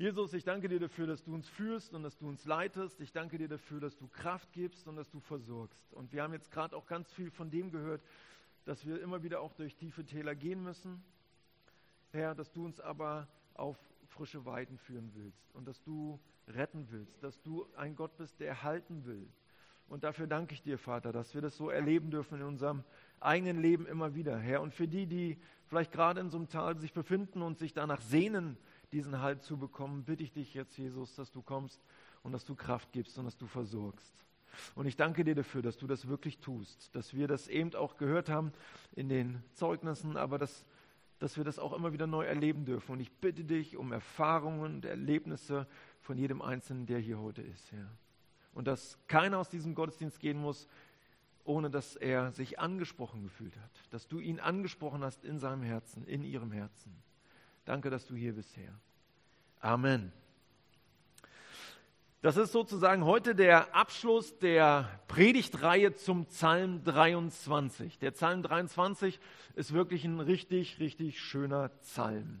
Jesus, ich danke dir dafür, dass du uns führst und dass du uns leitest. Ich danke dir dafür, dass du Kraft gibst und dass du versorgst. Und wir haben jetzt gerade auch ganz viel von dem gehört, dass wir immer wieder auch durch tiefe Täler gehen müssen. Herr, dass du uns aber auf frische Weiden führen willst und dass du retten willst, dass du ein Gott bist, der halten will. Und dafür danke ich dir, Vater, dass wir das so erleben dürfen in unserem eigenen Leben immer wieder, Herr. Und für die, die vielleicht gerade in so einem Tal sich befinden und sich danach sehnen, diesen Halt zu bekommen, bitte ich dich jetzt, Jesus, dass du kommst und dass du Kraft gibst und dass du versorgst. Und ich danke dir dafür, dass du das wirklich tust, dass wir das eben auch gehört haben in den Zeugnissen, aber dass, dass wir das auch immer wieder neu erleben dürfen. Und ich bitte dich um Erfahrungen und Erlebnisse von jedem Einzelnen, der hier heute ist, Herr. Und dass keiner aus diesem Gottesdienst gehen muss, ohne dass er sich angesprochen gefühlt hat, dass du ihn angesprochen hast in seinem Herzen, in ihrem Herzen. Danke, dass du hier bist, Herr. Amen. Das ist sozusagen heute der Abschluss der Predigtreihe zum Psalm 23. Der Psalm 23 ist wirklich ein richtig, richtig schöner Psalm.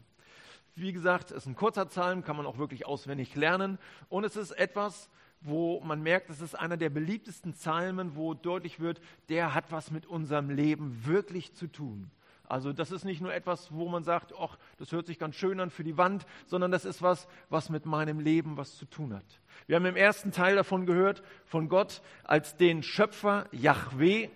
Wie gesagt, es ist ein kurzer Psalm, kann man auch wirklich auswendig lernen. Und es ist etwas, wo man merkt, es ist einer der beliebtesten Psalmen, wo deutlich wird, der hat was mit unserem Leben wirklich zu tun. Also das ist nicht nur etwas, wo man sagt, ach, das hört sich ganz schön an für die Wand, sondern das ist was, was mit meinem Leben was zu tun hat. Wir haben im ersten Teil davon gehört, von Gott als den Schöpfer Yahweh.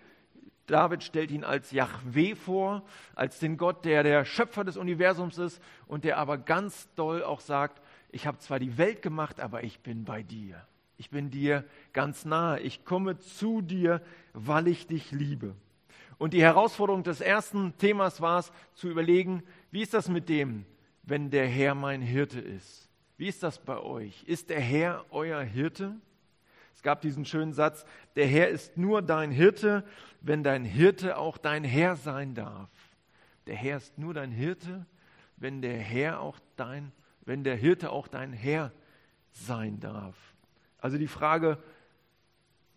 David stellt ihn als Yahweh vor, als den Gott, der der Schöpfer des Universums ist und der aber ganz doll auch sagt, ich habe zwar die Welt gemacht, aber ich bin bei dir. Ich bin dir ganz nahe. Ich komme zu dir, weil ich dich liebe. Und die Herausforderung des ersten Themas war es, zu überlegen, wie ist das mit dem, wenn der Herr mein Hirte ist? Wie ist das bei euch? Ist der Herr euer Hirte? Es gab diesen schönen Satz, der Herr ist nur dein Hirte, wenn dein Hirte auch dein Herr sein darf. Der Herr ist nur dein Hirte, wenn der Herr auch dein, wenn der Hirte auch dein Herr sein darf. Also die Frage,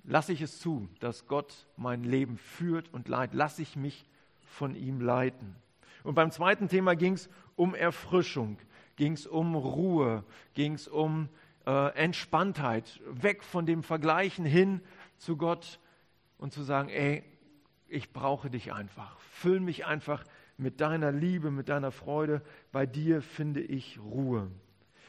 lasse ich es zu, dass Gott mein Leben führt und leitet, lasse ich mich von ihm leiten. Und beim zweiten Thema ging es um Erfrischung, ging es um Ruhe, ging es um äh, Entspanntheit, weg von dem Vergleichen hin zu Gott und zu sagen, ey, ich brauche dich einfach, füll mich einfach mit deiner Liebe, mit deiner Freude, bei dir finde ich Ruhe.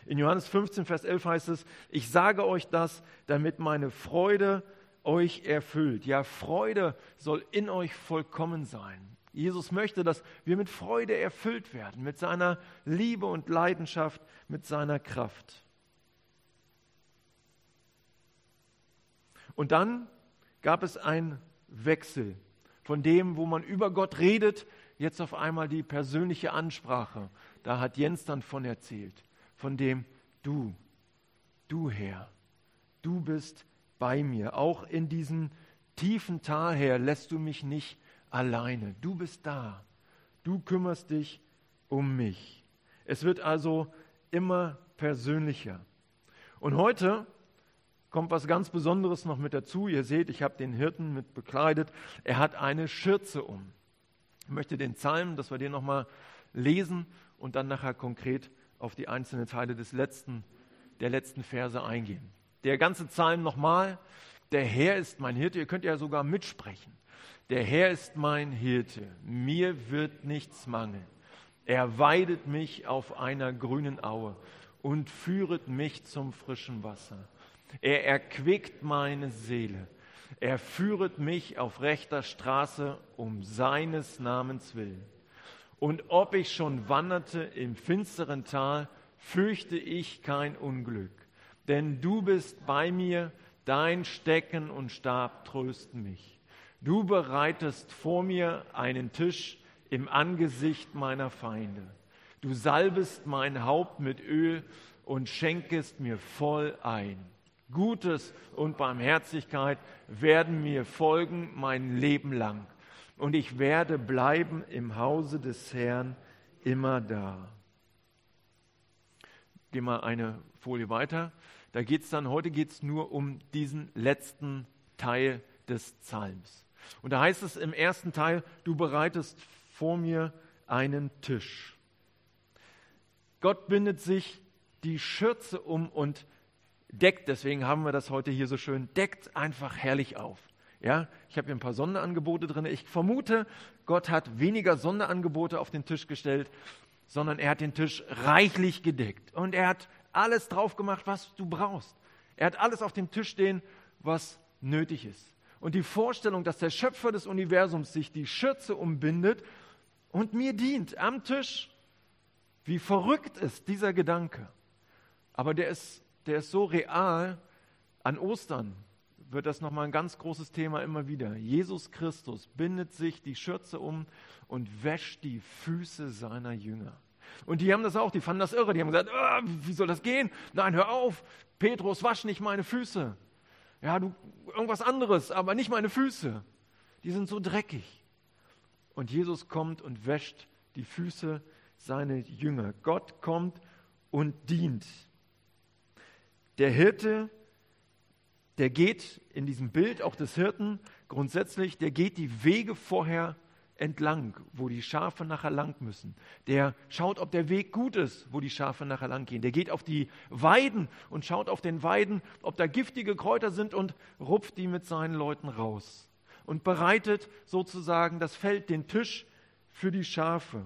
In Johannes 15, Vers 11 heißt es, ich sage euch das, damit meine Freude euch erfüllt. Ja, Freude soll in euch vollkommen sein. Jesus möchte, dass wir mit Freude erfüllt werden, mit seiner Liebe und Leidenschaft, mit seiner Kraft. Und dann gab es einen Wechsel von dem, wo man über Gott redet, jetzt auf einmal die persönliche Ansprache. Da hat Jens dann von erzählt, von dem du, du Herr, du bist bei mir. Auch in diesem tiefen Tal her lässt du mich nicht alleine. Du bist da. Du kümmerst dich um mich. Es wird also immer persönlicher. Und heute kommt was ganz Besonderes noch mit dazu. Ihr seht, ich habe den Hirten mit bekleidet. Er hat eine Schürze um. Ich möchte den Psalm, dass wir den nochmal lesen und dann nachher konkret auf die einzelnen Teile des letzten, der letzten Verse eingehen der ganze Psalm nochmal. Der Herr ist mein Hirte. Ihr könnt ja sogar mitsprechen. Der Herr ist mein Hirte. Mir wird nichts mangeln. Er weidet mich auf einer grünen Aue und führet mich zum frischen Wasser. Er erquickt meine Seele. Er führet mich auf rechter Straße um seines Namens willen. Und ob ich schon wanderte im finsteren Tal, fürchte ich kein Unglück denn du bist bei mir, dein Stecken und Stab trösten mich. Du bereitest vor mir einen Tisch im Angesicht meiner Feinde. Du salbest mein Haupt mit Öl und schenkest mir voll ein. Gutes und Barmherzigkeit werden mir folgen mein Leben lang. Und ich werde bleiben im Hause des Herrn immer da. Geh mal eine Folie weiter. Da geht es dann, heute geht es nur um diesen letzten Teil des Psalms. Und da heißt es im ersten Teil, du bereitest vor mir einen Tisch. Gott bindet sich die Schürze um und deckt, deswegen haben wir das heute hier so schön, deckt einfach herrlich auf. Ja, ich habe hier ein paar Sonderangebote drin. Ich vermute, Gott hat weniger Sonderangebote auf den Tisch gestellt, sondern er hat den Tisch reichlich gedeckt. Und er hat alles drauf gemacht, was du brauchst. Er hat alles auf dem Tisch stehen, was nötig ist. Und die Vorstellung, dass der Schöpfer des Universums sich die Schürze umbindet und mir dient am Tisch, wie verrückt ist dieser Gedanke. Aber der ist, der ist so real. An Ostern wird das nochmal ein ganz großes Thema immer wieder. Jesus Christus bindet sich die Schürze um und wäscht die Füße seiner Jünger. Und die haben das auch, die fanden das irre. Die haben gesagt, oh, wie soll das gehen? Nein, hör auf, Petrus, wasch nicht meine Füße. Ja, du, irgendwas anderes, aber nicht meine Füße. Die sind so dreckig. Und Jesus kommt und wäscht die Füße seiner Jünger. Gott kommt und dient. Der Hirte, der geht in diesem Bild auch des Hirten grundsätzlich, der geht die Wege vorher entlang, wo die Schafe nachher lang müssen. Der schaut, ob der Weg gut ist, wo die Schafe nachher lang gehen. Der geht auf die Weiden und schaut auf den Weiden, ob da giftige Kräuter sind und rupft die mit seinen Leuten raus. Und bereitet sozusagen das Feld, den Tisch für die Schafe,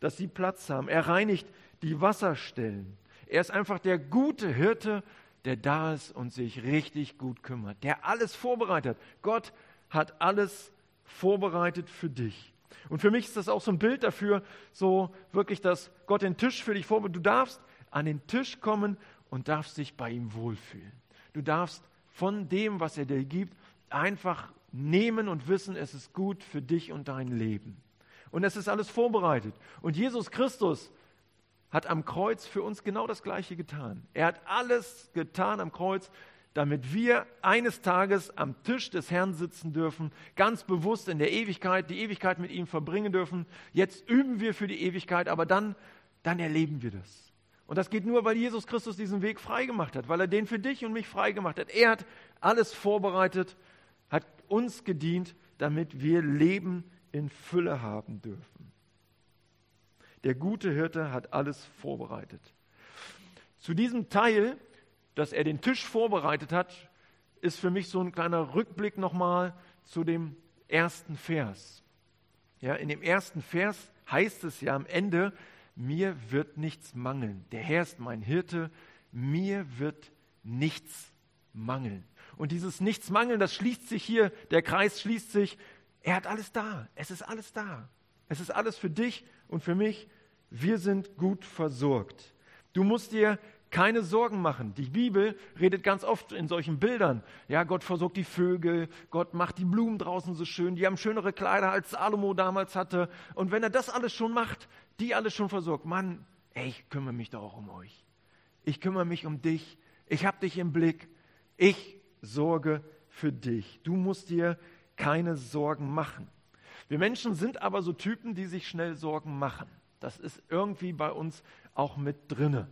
dass sie Platz haben. Er reinigt die Wasserstellen. Er ist einfach der gute Hirte, der da ist und sich richtig gut kümmert, der alles vorbereitet. Gott hat alles vorbereitet für dich. Und für mich ist das auch so ein Bild dafür, so wirklich, dass Gott den Tisch für dich vorbereitet. Du darfst an den Tisch kommen und darfst dich bei ihm wohlfühlen. Du darfst von dem, was er dir gibt, einfach nehmen und wissen, es ist gut für dich und dein Leben. Und es ist alles vorbereitet. Und Jesus Christus hat am Kreuz für uns genau das Gleiche getan. Er hat alles getan am Kreuz, damit wir eines Tages am Tisch des Herrn sitzen dürfen, ganz bewusst in der Ewigkeit, die Ewigkeit mit ihm verbringen dürfen. Jetzt üben wir für die Ewigkeit, aber dann, dann erleben wir das. Und das geht nur, weil Jesus Christus diesen Weg freigemacht hat, weil er den für dich und mich freigemacht hat. Er hat alles vorbereitet, hat uns gedient, damit wir Leben in Fülle haben dürfen. Der gute Hirte hat alles vorbereitet. Zu diesem Teil, dass er den Tisch vorbereitet hat, ist für mich so ein kleiner Rückblick nochmal zu dem ersten Vers. Ja, in dem ersten Vers heißt es ja am Ende, mir wird nichts mangeln. Der Herr ist mein Hirte, mir wird nichts mangeln. Und dieses Nichts mangeln, das schließt sich hier, der Kreis schließt sich. Er hat alles da. Es ist alles da. Es ist alles für dich und für mich wir sind gut versorgt. Du musst dir keine Sorgen machen. Die Bibel redet ganz oft in solchen Bildern. Ja, Gott versorgt die Vögel, Gott macht die Blumen draußen so schön, die haben schönere Kleider als Salomo damals hatte. Und wenn er das alles schon macht, die alles schon versorgt, Mann, ey, ich kümmere mich doch auch um euch. Ich kümmere mich um dich. Ich habe dich im Blick. Ich sorge für dich. Du musst dir keine Sorgen machen. Wir Menschen sind aber so Typen, die sich schnell Sorgen machen. Das ist irgendwie bei uns auch mit drinne.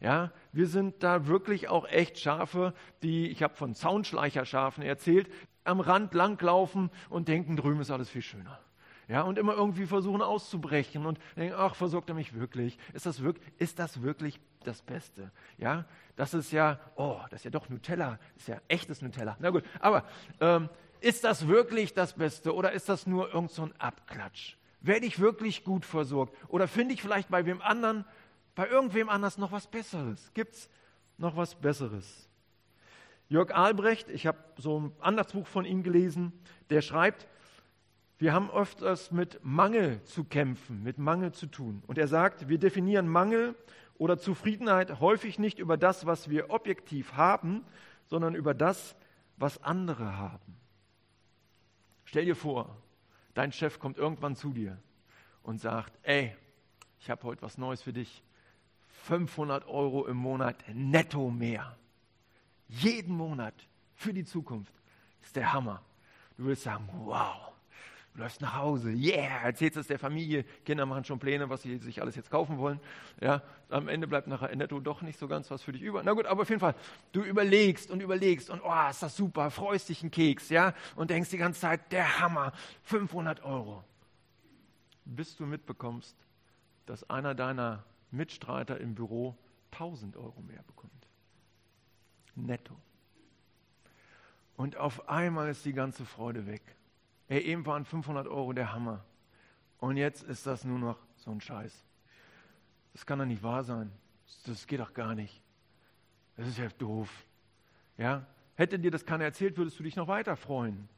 Ja, wir sind da wirklich auch echt Schafe, die, ich habe von Zaunschleicherschafen erzählt, am Rand langlaufen und denken, drüben ist alles viel schöner. Ja, und immer irgendwie versuchen auszubrechen und denken, ach, versorgt er mich wirklich? Ist das, wirklich, ist das wirklich das Beste? Ja, das ist ja, oh, das ist ja doch Nutella, ist ja echtes Nutella. Na gut, aber ähm, ist das wirklich das Beste oder ist das nur irgend so ein Abklatsch? Werde ich wirklich gut versorgt? Oder finde ich vielleicht bei wem anderen, bei irgendwem anders noch was Besseres? Gibt es noch was Besseres? Jörg Albrecht, ich habe so ein Andachtsbuch von ihm gelesen, der schreibt, wir haben öfters mit Mangel zu kämpfen, mit Mangel zu tun. Und er sagt, wir definieren Mangel oder Zufriedenheit häufig nicht über das, was wir objektiv haben, sondern über das, was andere haben. Stell dir vor, Dein Chef kommt irgendwann zu dir und sagt, ey, ich habe heute was Neues für dich. 500 Euro im Monat netto mehr. Jeden Monat für die Zukunft. Das ist der Hammer. Du willst sagen, wow. Du läufst nach Hause, yeah, erzählst es der Familie, Kinder machen schon Pläne, was sie sich alles jetzt kaufen wollen. Ja, am Ende bleibt nachher netto doch nicht so ganz was für dich über. Na gut, aber auf jeden Fall, du überlegst und überlegst und oh, ist das super, freust dich einen Keks, ja, und denkst die ganze Zeit, der Hammer, 500 Euro. Bis du mitbekommst, dass einer deiner Mitstreiter im Büro 1000 Euro mehr bekommt. Netto. Und auf einmal ist die ganze Freude weg. Ey, eben waren 500 Euro der Hammer. Und jetzt ist das nur noch so ein Scheiß. Das kann doch nicht wahr sein. Das geht doch gar nicht. Das ist ja doof. Ja? Hätte dir das keiner erzählt, würdest du dich noch weiter freuen.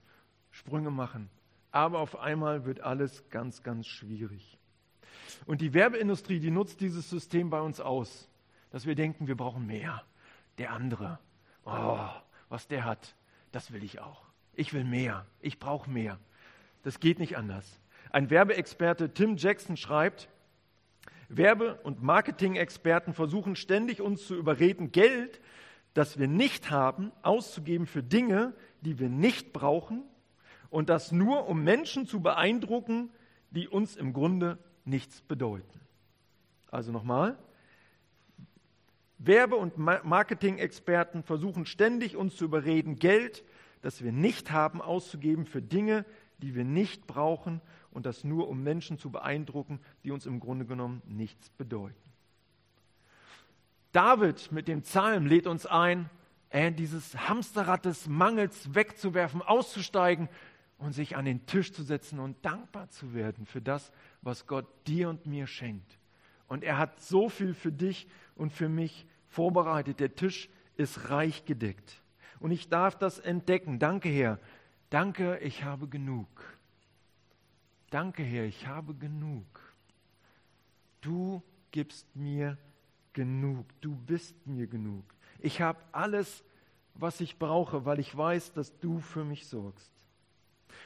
Sprünge machen. Aber auf einmal wird alles ganz, ganz schwierig. Und die Werbeindustrie, die nutzt dieses System bei uns aus, dass wir denken, wir brauchen mehr. Der andere, oh, was der hat, das will ich auch. Ich will mehr, ich brauche mehr. Das geht nicht anders. Ein Werbeexperte Tim Jackson schreibt, Werbe- und Marketing-Experten versuchen ständig uns zu überreden, Geld, das wir nicht haben, auszugeben für Dinge, die wir nicht brauchen und das nur, um Menschen zu beeindrucken, die uns im Grunde nichts bedeuten. Also nochmal, Werbe- und Marketing-Experten versuchen ständig uns zu überreden, Geld, das wir nicht haben, auszugeben für Dinge, die wir nicht brauchen und das nur, um Menschen zu beeindrucken, die uns im Grunde genommen nichts bedeuten. David mit dem Psalm lädt uns ein, äh, dieses Hamsterrad des Mangels wegzuwerfen, auszusteigen und sich an den Tisch zu setzen und dankbar zu werden für das, was Gott dir und mir schenkt. Und er hat so viel für dich und für mich vorbereitet. Der Tisch ist reich gedeckt. Und ich darf das entdecken. Danke, Herr. Danke, ich habe genug. Danke, Herr, ich habe genug. Du gibst mir genug. Du bist mir genug. Ich habe alles, was ich brauche, weil ich weiß, dass du für mich sorgst.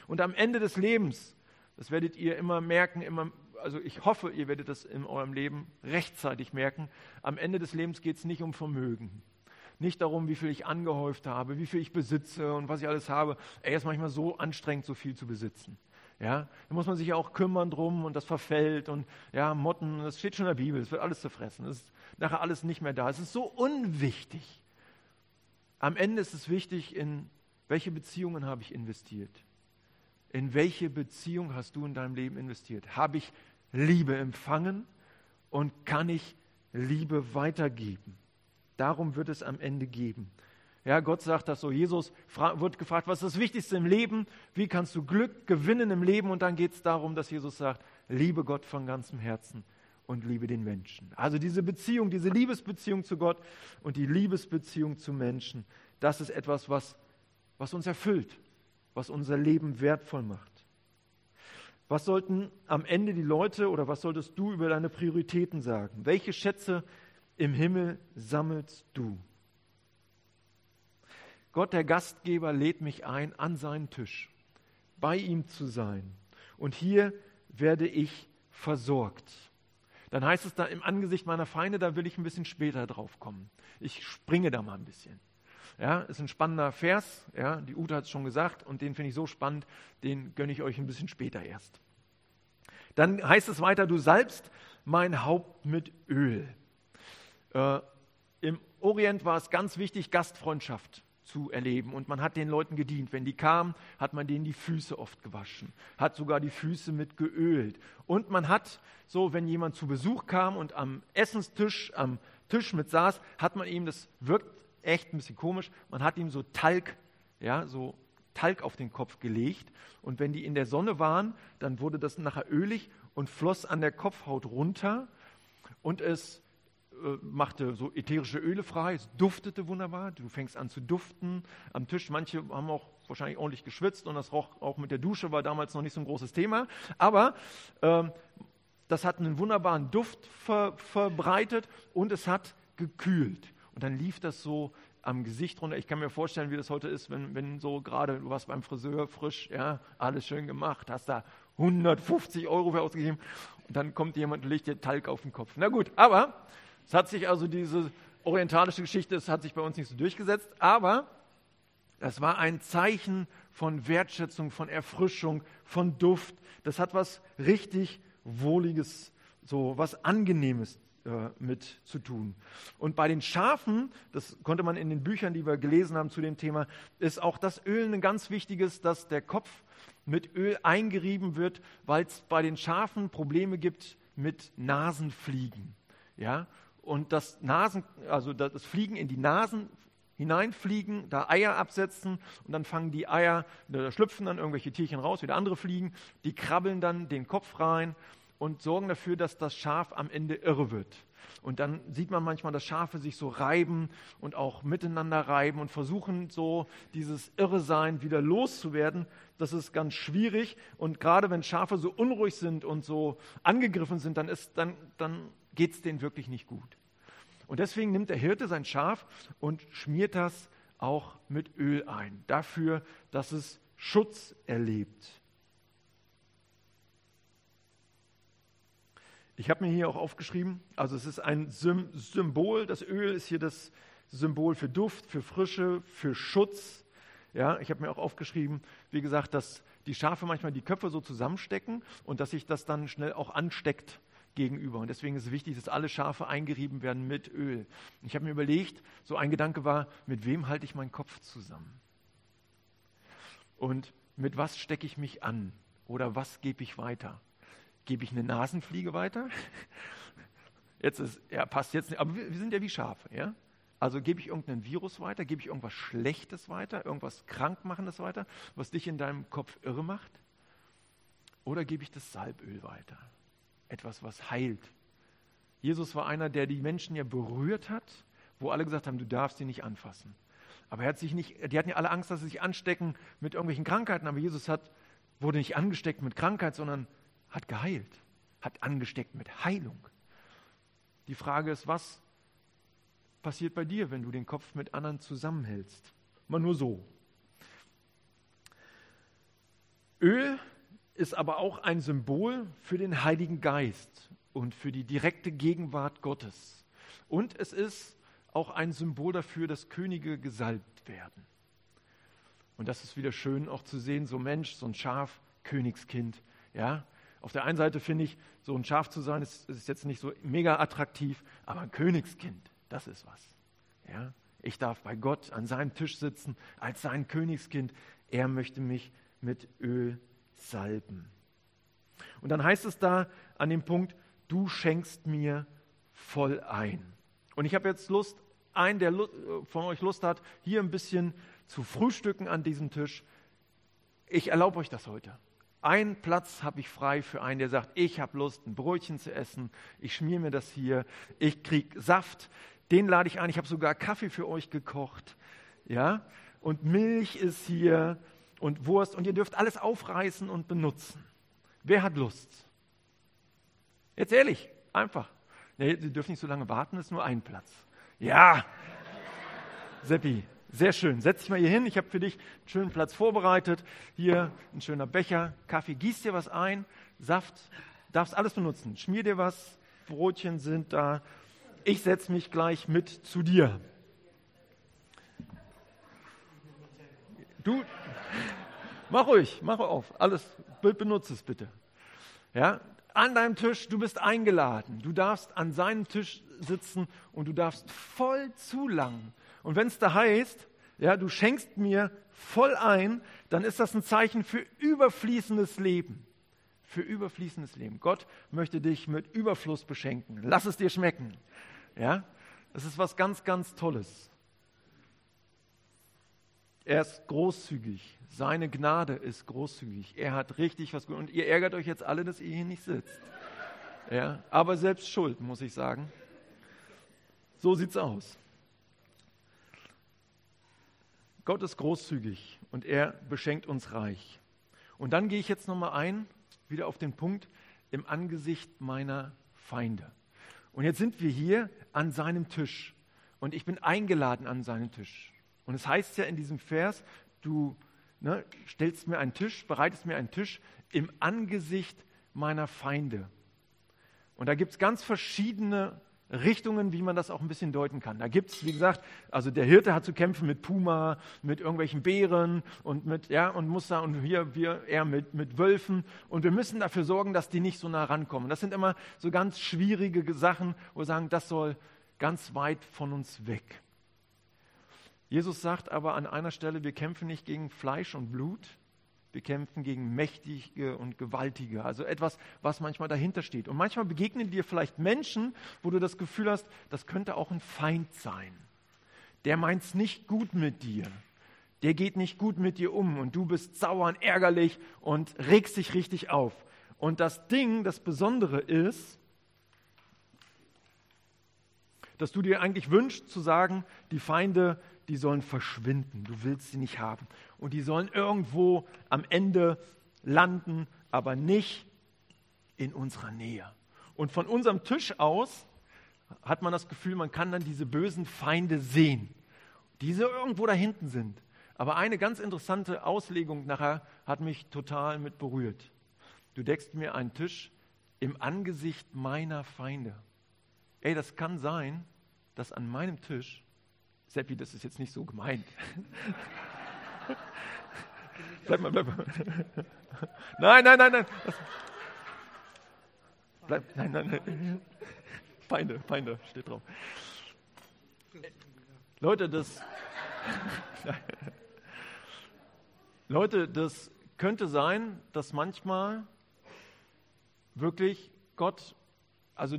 Und am Ende des Lebens, das werdet ihr immer merken, immer, also ich hoffe, ihr werdet das in eurem Leben rechtzeitig merken, am Ende des Lebens geht es nicht um Vermögen. Nicht darum, wie viel ich angehäuft habe, wie viel ich besitze und was ich alles habe. Er ist manchmal so anstrengend, so viel zu besitzen. Ja, da muss man sich auch kümmern drum und das verfällt und ja, Motten, das steht schon in der Bibel, es wird alles zerfressen. Es ist nachher alles nicht mehr da. Es ist so unwichtig. Am Ende ist es wichtig, in welche Beziehungen habe ich investiert? In welche Beziehung hast du in deinem Leben investiert? Habe ich Liebe empfangen und kann ich Liebe weitergeben? Darum wird es am Ende geben. Ja, Gott sagt das so. Jesus wird gefragt, was ist das Wichtigste im Leben? Wie kannst du Glück gewinnen im Leben? Und dann geht es darum, dass Jesus sagt, liebe Gott von ganzem Herzen und liebe den Menschen. Also diese Beziehung, diese Liebesbeziehung zu Gott und die Liebesbeziehung zu Menschen, das ist etwas, was, was uns erfüllt, was unser Leben wertvoll macht. Was sollten am Ende die Leute oder was solltest du über deine Prioritäten sagen? Welche Schätze im Himmel sammelst du? Gott, der Gastgeber, lädt mich ein, an seinen Tisch, bei ihm zu sein. Und hier werde ich versorgt. Dann heißt es da im Angesicht meiner Feinde, da will ich ein bisschen später drauf kommen. Ich springe da mal ein bisschen. Ja, ist ein spannender Vers, ja, die Ute hat es schon gesagt und den finde ich so spannend, den gönne ich euch ein bisschen später erst. Dann heißt es weiter, du salbst mein Haupt mit Öl. Äh, Im Orient war es ganz wichtig, Gastfreundschaft zu erleben und man hat den Leuten gedient. Wenn die kamen, hat man denen die Füße oft gewaschen, hat sogar die Füße mit geölt. Und man hat so, wenn jemand zu Besuch kam und am Essenstisch, am Tisch mit saß, hat man ihm, das wirkt echt ein bisschen komisch. Man hat ihm so Talg, ja, so Talg auf den Kopf gelegt. Und wenn die in der Sonne waren, dann wurde das nachher ölig und floss an der Kopfhaut runter. Und es äh, machte so ätherische Öle frei, es duftete wunderbar. Du fängst an zu duften am Tisch. Manche haben auch wahrscheinlich ordentlich geschwitzt und das roch auch mit der Dusche, war damals noch nicht so ein großes Thema. Aber äh, das hat einen wunderbaren Duft ver verbreitet und es hat gekühlt. Und dann lief das so am Gesicht runter. Ich kann mir vorstellen, wie das heute ist, wenn, wenn so gerade, du warst beim Friseur frisch, ja, alles schön gemacht, hast da 150 Euro für ausgegeben und dann kommt jemand und legt dir Talg auf den Kopf. Na gut, aber es hat sich also diese orientalische Geschichte, es hat sich bei uns nicht so durchgesetzt, aber das war ein Zeichen von Wertschätzung, von Erfrischung, von Duft. Das hat was richtig Wohliges, so was Angenehmes äh, mit zu tun. Und bei den Schafen, das konnte man in den Büchern, die wir gelesen haben zu dem Thema, ist auch das Öl ein ganz wichtiges, dass der Kopf mit Öl eingerieben wird, weil es bei den Schafen Probleme gibt mit Nasenfliegen. Ja? und das Nasen, also das Fliegen in die Nasen hineinfliegen, da Eier absetzen und dann fangen die Eier, da schlüpfen dann irgendwelche Tierchen raus, wieder andere fliegen, die krabbeln dann den Kopf rein und sorgen dafür, dass das Schaf am Ende irre wird. Und dann sieht man manchmal, dass Schafe sich so reiben und auch miteinander reiben und versuchen so dieses Irresein wieder loszuwerden. Das ist ganz schwierig. Und gerade wenn Schafe so unruhig sind und so angegriffen sind, dann, dann, dann geht es denen wirklich nicht gut. Und deswegen nimmt der Hirte sein Schaf und schmiert das auch mit Öl ein, dafür, dass es Schutz erlebt. Ich habe mir hier auch aufgeschrieben, also es ist ein Symbol, das Öl ist hier das Symbol für Duft, für Frische, für Schutz. Ja, ich habe mir auch aufgeschrieben, wie gesagt, dass die Schafe manchmal die Köpfe so zusammenstecken und dass sich das dann schnell auch ansteckt gegenüber. Und deswegen ist es wichtig, dass alle Schafe eingerieben werden mit Öl. Ich habe mir überlegt, so ein Gedanke war, mit wem halte ich meinen Kopf zusammen? Und mit was stecke ich mich an? Oder was gebe ich weiter? Gebe ich eine Nasenfliege weiter? Jetzt ist, ja, passt jetzt nicht, aber wir, wir sind ja wie Schafe, ja? Also gebe ich irgendeinen Virus weiter, gebe ich irgendwas Schlechtes weiter, irgendwas Krankmachendes weiter, was dich in deinem Kopf irre macht? Oder gebe ich das Salböl weiter? etwas, was heilt. Jesus war einer, der die Menschen ja berührt hat, wo alle gesagt haben, du darfst sie nicht anfassen. Aber er hat sich nicht, die hatten ja alle Angst, dass sie sich anstecken mit irgendwelchen Krankheiten, aber Jesus hat, wurde nicht angesteckt mit Krankheit, sondern hat geheilt, hat angesteckt mit Heilung. Die Frage ist, was passiert bei dir, wenn du den Kopf mit anderen zusammenhältst? Mal nur so. Öl ist aber auch ein Symbol für den Heiligen Geist und für die direkte Gegenwart Gottes. Und es ist auch ein Symbol dafür, dass Könige gesalbt werden. Und das ist wieder schön auch zu sehen, so Mensch, so ein Schaf, Königskind. Ja? Auf der einen Seite finde ich, so ein Schaf zu sein, ist, ist jetzt nicht so mega attraktiv, aber ein Königskind, das ist was. Ja? Ich darf bei Gott an seinem Tisch sitzen als sein Königskind. Er möchte mich mit Öl salben. Und dann heißt es da an dem Punkt, du schenkst mir voll ein. Und ich habe jetzt Lust, einen, der von euch Lust hat, hier ein bisschen zu frühstücken an diesem Tisch. Ich erlaube euch das heute. Einen Platz habe ich frei für einen, der sagt, ich habe Lust, ein Brötchen zu essen. Ich schmier mir das hier. Ich kriege Saft. Den lade ich ein. Ich habe sogar Kaffee für euch gekocht. Ja? Und Milch ist hier und Wurst und ihr dürft alles aufreißen und benutzen. Wer hat Lust? Jetzt ehrlich, einfach. Nee, Sie dürfen nicht so lange warten, es ist nur ein Platz. Ja, Seppi, sehr schön. Setz dich mal hier hin. Ich habe für dich einen schönen Platz vorbereitet. Hier ein schöner Becher, Kaffee. Gieß dir was ein, Saft. Darfst alles benutzen. Schmier dir was. Brotchen sind da. Ich setze mich gleich mit zu dir. Du, mach ruhig, mach auf, alles, benutze es bitte. Ja, an deinem Tisch, du bist eingeladen. Du darfst an seinem Tisch sitzen und du darfst voll zulangen. Und wenn es da heißt, ja, du schenkst mir voll ein, dann ist das ein Zeichen für überfließendes Leben. Für überfließendes Leben. Gott möchte dich mit Überfluss beschenken. Lass es dir schmecken. Ja, das ist was ganz, ganz Tolles. Er ist großzügig. Seine Gnade ist großzügig. Er hat richtig was gut. Und ihr ärgert euch jetzt alle, dass ihr hier nicht sitzt. Ja, aber selbst schuld, muss ich sagen. So sieht's aus. Gott ist großzügig und er beschenkt uns reich. Und dann gehe ich jetzt nochmal ein, wieder auf den Punkt, im Angesicht meiner Feinde. Und jetzt sind wir hier an seinem Tisch. Und ich bin eingeladen an seinen Tisch. Und es heißt ja in diesem Vers, du ne, stellst mir einen Tisch, bereitest mir einen Tisch im Angesicht meiner Feinde. Und da gibt es ganz verschiedene Richtungen, wie man das auch ein bisschen deuten kann. Da gibt es, wie gesagt, also der Hirte hat zu kämpfen mit Puma, mit irgendwelchen Bären und mit, ja, und muss da, und hier wir eher mit, mit Wölfen. Und wir müssen dafür sorgen, dass die nicht so nah rankommen. Das sind immer so ganz schwierige Sachen, wo wir sagen, das soll ganz weit von uns weg. Jesus sagt aber an einer Stelle, wir kämpfen nicht gegen Fleisch und Blut, Wir kämpfen gegen Mächtige und Gewaltige, also etwas, was manchmal dahinter steht. Und manchmal begegnen dir vielleicht Menschen, wo du das Gefühl hast, das könnte auch ein Feind sein. Der meint es nicht gut mit dir. Der geht nicht gut mit dir um und du bist sauer und ärgerlich und regst dich richtig auf. Und das Ding, das Besondere ist, dass du dir eigentlich wünschst zu sagen, die Feinde, die sollen verschwinden. Du willst sie nicht haben. Und die sollen irgendwo am Ende landen, aber nicht in unserer Nähe. Und von unserem Tisch aus hat man das Gefühl, man kann dann diese bösen Feinde sehen, die so irgendwo da hinten sind. Aber eine ganz interessante Auslegung nachher hat mich total mit berührt. Du deckst mir einen Tisch im Angesicht meiner Feinde. Ey, das kann sein, dass an meinem Tisch, Seppi, das ist jetzt nicht so gemeint. bleib mal, bleib mal. Nein, nein, nein, nein. Bleib, nein, nein, nein. Feinde, Feinde steht drauf. Leute, das. Leute, das könnte sein, dass manchmal wirklich Gott, also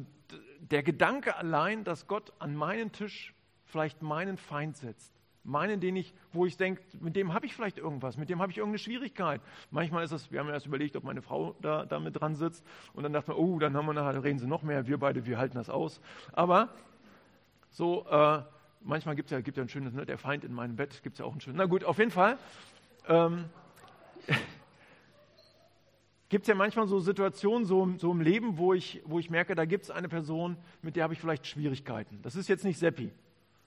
der Gedanke allein, dass Gott an meinen Tisch vielleicht meinen Feind setzt, meinen, den ich, wo ich denke, mit dem habe ich vielleicht irgendwas, mit dem habe ich irgendeine Schwierigkeit. Manchmal ist es, wir haben erst überlegt, ob meine Frau da, da mit dran sitzt und dann dachten wir, oh, dann haben wir nachher, reden sie noch mehr, wir beide, wir halten das aus. Aber so, äh, manchmal gibt es ja, gibt ja ein schönes, ne, der Feind in meinem Bett, gibt es ja auch ein schönes, na gut, auf jeden Fall. Ähm, gibt es ja manchmal so Situationen so, so im Leben, wo ich, wo ich merke, da gibt es eine Person, mit der habe ich vielleicht Schwierigkeiten. Das ist jetzt nicht Seppi,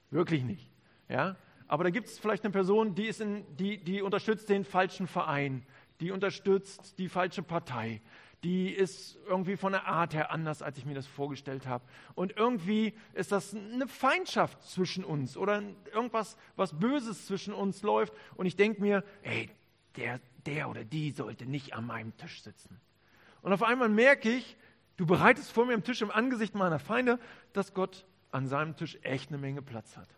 wirklich nicht. Ja? Aber da gibt es vielleicht eine Person, die, ist in, die, die unterstützt den falschen Verein, die unterstützt die falsche Partei, die ist irgendwie von der Art her anders, als ich mir das vorgestellt habe. Und irgendwie ist das eine Feindschaft zwischen uns oder irgendwas, was Böses zwischen uns läuft. Und ich denke mir, ey, der, der oder die sollte nicht an meinem Tisch sitzen. Und auf einmal merke ich, du bereitest vor mir am Tisch im Angesicht meiner Feinde, dass Gott an seinem Tisch echt eine Menge Platz hat.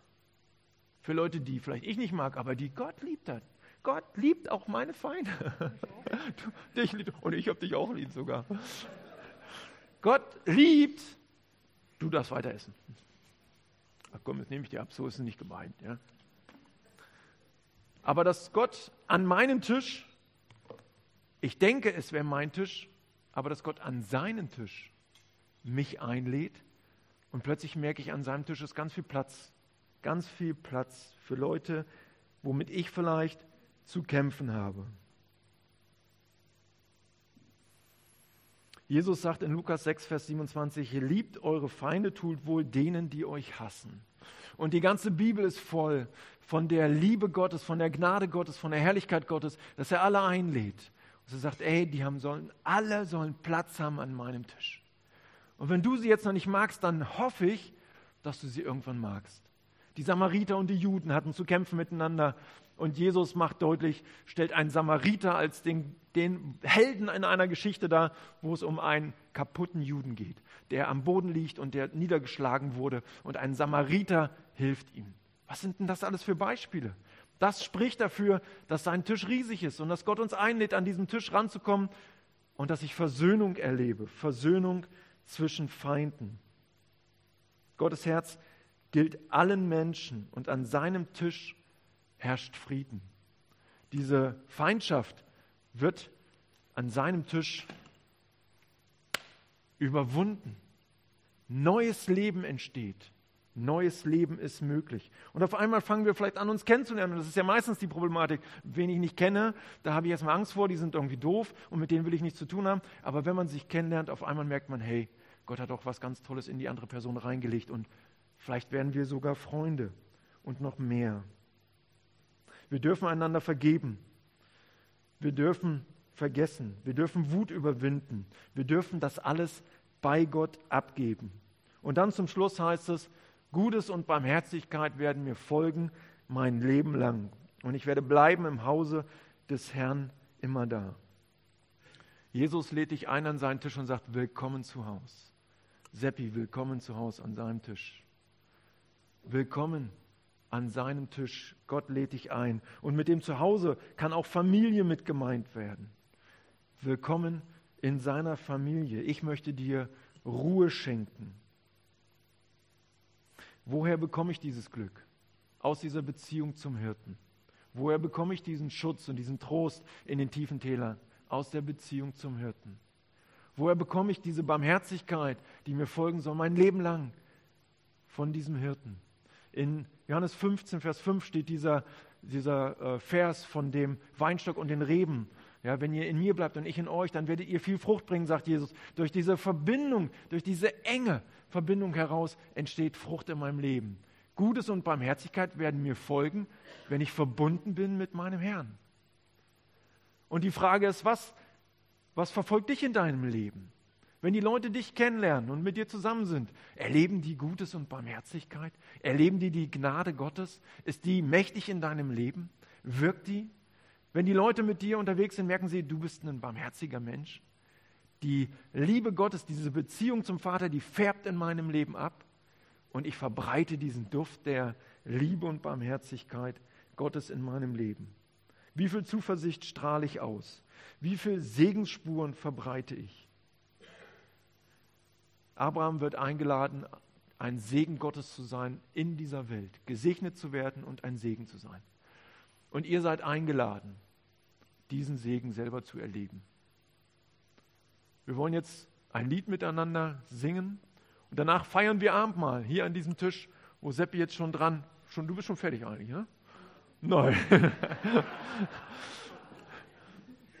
Für Leute, die vielleicht ich nicht mag, aber die Gott liebt hat. Gott liebt auch meine Feinde. Dich liebt, und ich habe dich auch lieb sogar. Gott liebt, du darfst weiter essen. Ach komm, jetzt nehme ich dir ab, so ist es nicht gemeint. Ja? Aber dass Gott an meinem Tisch ich denke, es wäre mein Tisch, aber dass Gott an seinen Tisch mich einlädt und plötzlich merke ich, an seinem Tisch ist ganz viel Platz, ganz viel Platz für Leute, womit ich vielleicht zu kämpfen habe. Jesus sagt in Lukas 6, Vers 27, liebt eure Feinde, tut wohl denen, die euch hassen. Und die ganze Bibel ist voll von der Liebe Gottes, von der Gnade Gottes, von der Herrlichkeit Gottes, dass er alle einlädt. Und sie sagt, ey, die haben sollen, alle sollen Platz haben an meinem Tisch. Und wenn du sie jetzt noch nicht magst, dann hoffe ich, dass du sie irgendwann magst. Die Samariter und die Juden hatten zu kämpfen miteinander. Und Jesus macht deutlich, stellt einen Samariter als den, den Helden in einer Geschichte dar, wo es um einen kaputten Juden geht, der am Boden liegt und der niedergeschlagen wurde. Und ein Samariter hilft ihm. Was sind denn das alles für Beispiele? Das spricht dafür, dass sein Tisch riesig ist und dass Gott uns einlädt, an diesem Tisch ranzukommen und dass ich Versöhnung erlebe, Versöhnung zwischen Feinden. Gottes Herz gilt allen Menschen und an seinem Tisch herrscht Frieden. Diese Feindschaft wird an seinem Tisch überwunden. Neues Leben entsteht. Neues Leben ist möglich. Und auf einmal fangen wir vielleicht an, uns kennenzulernen. Und das ist ja meistens die Problematik. Wen ich nicht kenne, da habe ich erstmal Angst vor, die sind irgendwie doof und mit denen will ich nichts zu tun haben. Aber wenn man sich kennenlernt, auf einmal merkt man, hey, Gott hat auch was ganz Tolles in die andere Person reingelegt und vielleicht werden wir sogar Freunde und noch mehr. Wir dürfen einander vergeben. Wir dürfen vergessen. Wir dürfen Wut überwinden. Wir dürfen das alles bei Gott abgeben. Und dann zum Schluss heißt es, Gutes und Barmherzigkeit werden mir folgen mein Leben lang. Und ich werde bleiben im Hause des Herrn immer da. Jesus lädt dich ein an seinen Tisch und sagt, willkommen zu Haus. Seppi, willkommen zu Haus an seinem Tisch. Willkommen an seinem Tisch. Gott lädt dich ein. Und mit dem Zuhause kann auch Familie mit gemeint werden. Willkommen in seiner Familie. Ich möchte dir Ruhe schenken. Woher bekomme ich dieses Glück? Aus dieser Beziehung zum Hirten. Woher bekomme ich diesen Schutz und diesen Trost in den tiefen Tälern? Aus der Beziehung zum Hirten. Woher bekomme ich diese Barmherzigkeit, die mir folgen soll, mein Leben lang? Von diesem Hirten. In Johannes 15, Vers 5 steht dieser, dieser äh, Vers von dem Weinstock und den Reben. Ja, wenn ihr in mir bleibt und ich in euch, dann werdet ihr viel Frucht bringen, sagt Jesus. Durch diese Verbindung, durch diese enge Verbindung heraus entsteht Frucht in meinem Leben. Gutes und Barmherzigkeit werden mir folgen, wenn ich verbunden bin mit meinem Herrn. Und die Frage ist, was, was verfolgt dich in deinem Leben? Wenn die Leute dich kennenlernen und mit dir zusammen sind, erleben die Gutes und Barmherzigkeit? Erleben die die Gnade Gottes? Ist die mächtig in deinem Leben? Wirkt die? Wenn die Leute mit dir unterwegs sind, merken sie, du bist ein barmherziger Mensch. Die Liebe Gottes, diese Beziehung zum Vater, die färbt in meinem Leben ab und ich verbreite diesen Duft der Liebe und Barmherzigkeit Gottes in meinem Leben. Wie viel Zuversicht strahle ich aus? Wie viel Segensspuren verbreite ich? Abraham wird eingeladen, ein Segen Gottes zu sein in dieser Welt, gesegnet zu werden und ein Segen zu sein. Und ihr seid eingeladen, diesen Segen selber zu erleben. Wir wollen jetzt ein Lied miteinander singen und danach feiern wir Abendmahl hier an diesem Tisch, wo Seppi jetzt schon dran, schon, du bist schon fertig eigentlich, ne? Nein.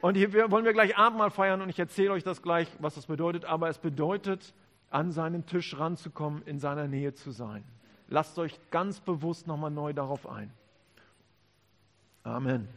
und hier wollen wir gleich Abendmahl feiern und ich erzähle euch das gleich, was das bedeutet, aber es bedeutet, an seinen Tisch ranzukommen, in seiner Nähe zu sein. Lasst euch ganz bewusst nochmal neu darauf ein. Amen.